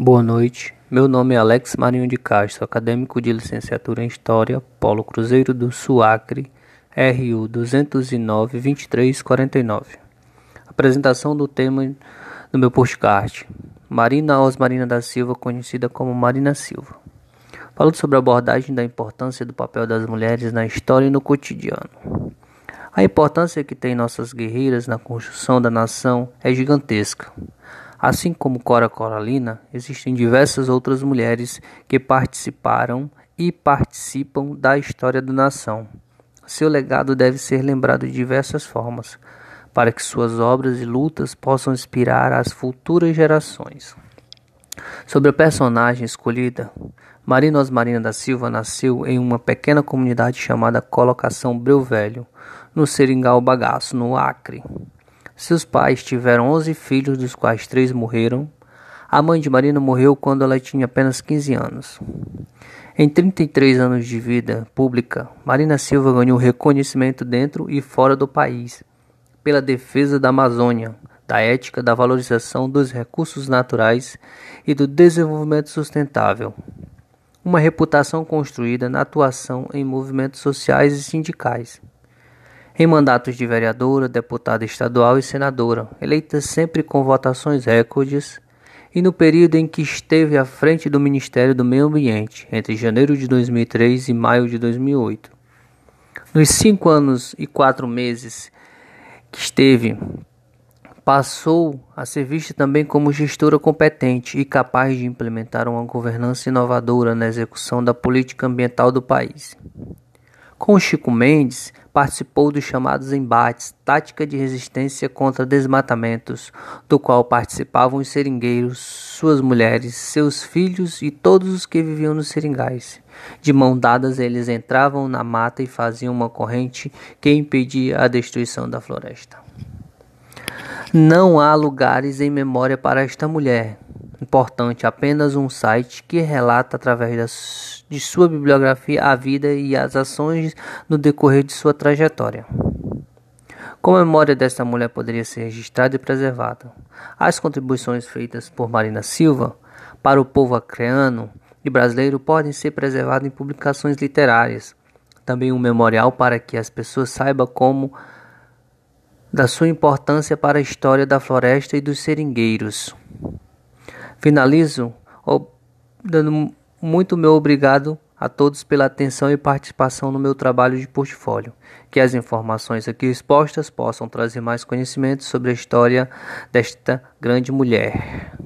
Boa noite, meu nome é Alex Marinho de Castro, acadêmico de licenciatura em História, Polo Cruzeiro do Suacre, RU 209-2349. Apresentação do tema do meu postcard, Marina Osmarina da Silva, conhecida como Marina Silva. Falo sobre a abordagem da importância do papel das mulheres na história e no cotidiano. A importância que têm nossas guerreiras na construção da nação é gigantesca. Assim como Cora Coralina, existem diversas outras mulheres que participaram e participam da história da nação. Seu legado deve ser lembrado de diversas formas, para que suas obras e lutas possam inspirar as futuras gerações. Sobre a personagem escolhida, Marina Osmarina da Silva nasceu em uma pequena comunidade chamada Colocação Breu Velho, no Seringal Bagaço, no Acre. Seus pais tiveram 11 filhos, dos quais três morreram. A mãe de Marina morreu quando ela tinha apenas 15 anos. Em 33 anos de vida pública, Marina Silva ganhou reconhecimento dentro e fora do país pela defesa da Amazônia, da ética, da valorização dos recursos naturais e do desenvolvimento sustentável. Uma reputação construída na atuação em movimentos sociais e sindicais em mandatos de vereadora, deputada estadual e senadora, eleita sempre com votações recordes, e no período em que esteve à frente do Ministério do Meio Ambiente, entre janeiro de 2003 e maio de 2008. Nos cinco anos e quatro meses que esteve, passou a ser vista também como gestora competente e capaz de implementar uma governança inovadora na execução da política ambiental do país. Com Chico Mendes, participou dos chamados embates Tática de Resistência contra Desmatamentos, do qual participavam os seringueiros, suas mulheres, seus filhos e todos os que viviam nos seringais. De mão dadas, eles entravam na mata e faziam uma corrente que impedia a destruição da floresta. Não há lugares em memória para esta mulher, importante apenas um site que relata através das, de sua bibliografia a vida e as ações no decorrer de sua trajetória. Como a memória desta mulher poderia ser registrada e preservada? As contribuições feitas por Marina Silva para o povo acreano e brasileiro podem ser preservadas em publicações literárias. Também um memorial para que as pessoas saibam como da sua importância para a história da floresta e dos seringueiros. Finalizo dando muito meu obrigado a todos pela atenção e participação no meu trabalho de portfólio. Que as informações aqui expostas possam trazer mais conhecimento sobre a história desta grande mulher.